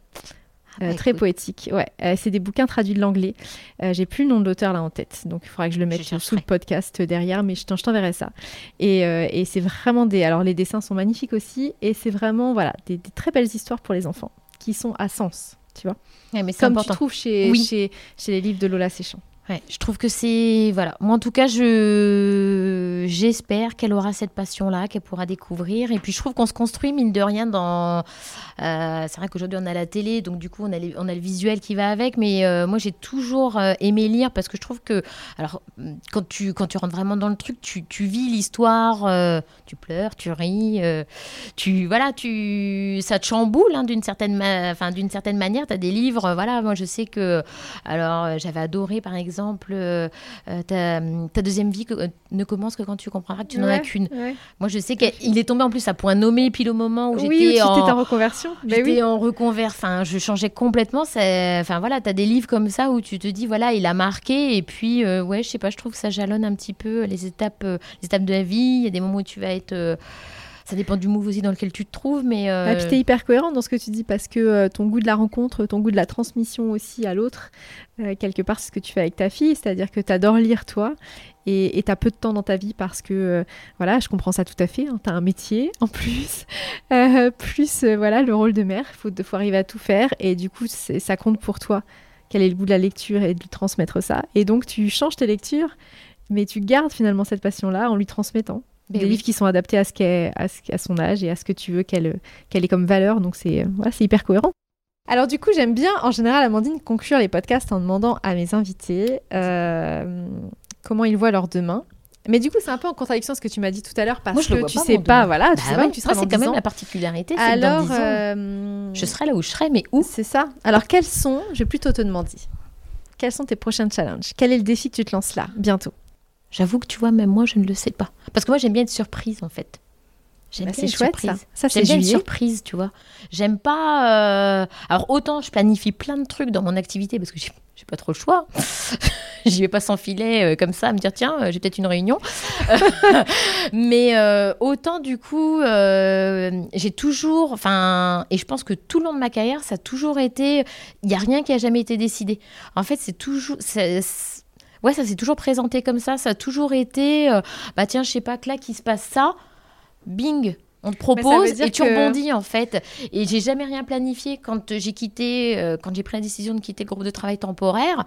Ah Euh, bah, très écoute, poétiques. Ouais, Euh, c'est des bouquins traduits de l'anglais. Euh, j'ai plus le nom de l'auteur là en tête, donc il faudra que je le mette Je sous le podcast derrière, mais je t'en- je t'enverrai ça. Et, et c'est vraiment des. Alors les dessins sont magnifiques aussi, et c'est vraiment voilà des, des très belles histoires pour les enfants qui sont à sens, tu vois. ouais, mais c'est Comme important. tu trouves chez, Oui. chez, chez les livres de Lola Séchant. Ouais, je trouve que c'est voilà. Moi en tout cas, je j'espère qu'elle aura cette passion-là, qu'elle pourra découvrir. Et puis je trouve qu'on se construit mine de rien dans. euh, c'est vrai qu'aujourd'hui on a la télé, donc du coup on a les- on a le visuel qui va avec. Mais euh, moi j'ai toujours euh, aimé lire parce que je trouve que alors quand tu quand tu rentres vraiment dans le truc, tu, tu vis l'histoire, tu pleures, tu ris, tu voilà, tu ça te chamboule hein, d'une certaine ma- enfin d'une certaine manière. Tu as des livres, voilà. Moi je sais que alors, j'avais adoré, par exemple, euh, euh, ta, ta deuxième vie que- euh, ne commence que quand tu comprendras que tu n'en as qu'une. ouais. Moi, je sais qu'il est tombé en plus à point nommé, pile au moment où Oui, j'étais en, en reconversion. Ben j'étais oui. en reconvert. Enfin, je changeais complètement. Enfin, voilà, tu as des livres comme ça où tu te dis, voilà, il a marqué. Et puis, euh, ouais, je sais pas, je trouve que ça jalonne un petit peu les étapes, les étapes de la vie. Il y a des moments où tu vas être. Ça dépend du move aussi dans lequel tu te trouves, mais. euh, Ah, hyper cohérent dans ce que tu dis parce que euh, ton goût de la rencontre, ton goût de la transmission aussi à l'autre, euh, quelque part, c'est ce que tu fais avec ta fille, c'est-à-dire que tu adores lire toi et tu as peu de temps dans ta vie parce que, euh, voilà, je comprends ça tout à fait, tu as un métier en plus, plus voilà le rôle de mère, il faut, faut arriver à tout faire et du coup, ça compte pour toi quel est le goût de la lecture et de lui transmettre ça. Et donc, tu changes tes lectures, mais tu gardes finalement cette passion-là en lui transmettant. Des oui. livres qui sont adaptés à, ce qu'est, à, ce- à son âge et à ce que tu veux qu'elle, qu'elle ait comme valeur. Donc, c'est, euh, voilà, c'est hyper cohérent. Alors, du coup, j'aime bien, en général, Amandine, conclure les podcasts en demandant à mes invités euh, comment ils voient leur demain. Mais du coup, c'est un peu en contradiction à ce que tu m'as dit tout à l'heure parce Moi, je que tu pas, sais pas, demain. voilà, tu bah sais pas ouais, où tu seras moi, dans c'est quand 10 même ans. la particularité. c'est que dans Alors, 10 ans, euh, je serai là où je serai, mais où? C'est ça. Alors, quels sont, je vais plutôt te demander, quels sont tes prochains challenges? Quel est le défi que tu te lances là, bientôt J'avoue que tu vois, même moi, je ne le sais pas. Parce que moi, j'aime bien être surprise, en fait. J'aime Bah, bien être chouette, surprise. ça. Ça, c'est J'aime bien être juillet. surprise, tu vois. J'aime pas. euh, Alors, autant je planifie plein de trucs dans mon activité parce que j'ai pas trop le choix. J'y vais pas sans filet euh, comme ça à me dire tiens, euh, j'ai peut-être une réunion. Mais euh, autant, du coup, j'ai toujours. Enfin, et je pense que tout le long de ma carrière, ça a toujours été. Il n'y a rien qui a jamais été décidé. En fait, c'est toujours. Ouais, ça s'est toujours présenté comme ça. Ça a toujours été. euh, bah tiens, je sais pas, que là, qu'il se passe ça. Bing, on te propose et tu que- rebondis en fait. Et j'ai jamais rien planifié quand j'ai quitté, euh, quand j'ai pris la décision de quitter le groupe de travail temporaire.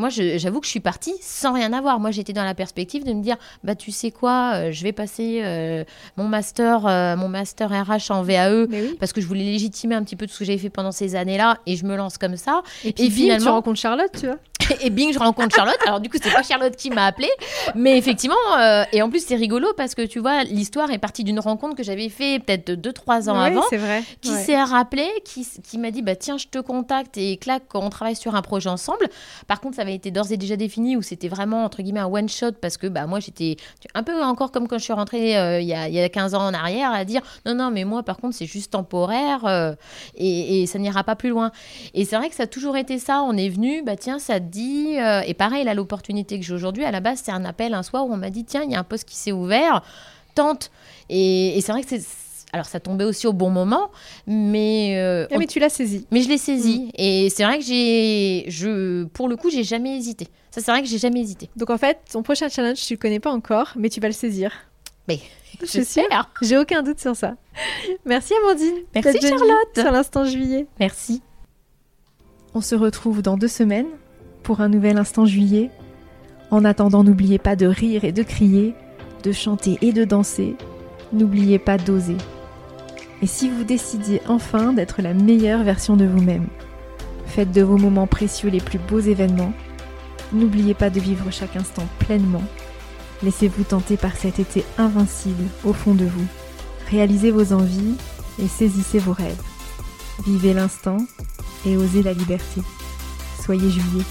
Moi, j'avoue que je suis partie sans rien avoir. Moi, j'étais dans la perspective de me dire, bah, tu sais quoi, euh, je vais passer euh, mon master, euh, mon master RH en VAE oui. parce que je voulais légitimer un petit peu tout ce que j'avais fait pendant ces années-là et je me lance comme ça. Et puis, Et bing, tu finalement- rencontres Charlotte, tu vois. Et bing, je rencontre Charlotte. Alors du coup, c'est pas Charlotte qui m'a appelée, mais effectivement, euh, et en plus c'est rigolo parce que tu vois, l'histoire est partie d'une rencontre que j'avais fait peut-être 2-3 ans Ouais, avant, c'est vrai. qui Ouais. s'est rappelé, qui, qui m'a dit bah tiens, je te contacte et clac, on travaille sur un projet ensemble. Par contre, ça avait été d'ores et déjà défini où c'était vraiment entre guillemets un one shot parce que bah moi j'étais un peu encore comme quand je suis rentrée euh, il y, a, y a 15 ans en arrière à dire non non mais moi par contre c'est juste temporaire euh, et, et ça n'ira pas plus loin. Et c'est vrai que ça a toujours été ça. On est venu, bah tiens, ça dit. euh, et pareil, là, l'opportunité que j'ai aujourd'hui, à la base, c'est un appel un soir où on m'a dit tiens, il y a un poste qui s'est ouvert, tente. Et, et c'est vrai que c'est. alors ça tombait aussi au bon moment, mais euh, Ah, mais tu l'as saisi. mais je l'ai saisi et c'est vrai que j'ai, je, pour le coup, j'ai jamais hésité. Ça, c'est vrai que j'ai jamais hésité. Donc en fait, ton prochain challenge, tu le connais pas encore, mais tu vas le saisir. Mais Je suis. J'ai aucun doute sur ça. Merci Amandine. Merci, Charlotte. Sur l'instant juillet. Merci. On se retrouve dans deux semaines pour un nouvel instant juillet. En attendant, n'oubliez pas de rire et de crier, de chanter et de danser. N'oubliez pas d'oser. Et si vous décidiez enfin d'être la meilleure version de vous-même, faites de vos moments précieux les plus beaux événements. N'oubliez pas de vivre chaque instant pleinement. Laissez-vous tenter par cet été invincible au fond de vous. Réalisez vos envies et saisissez vos rêves. Vivez l'instant et osez la liberté. Soyez juillet.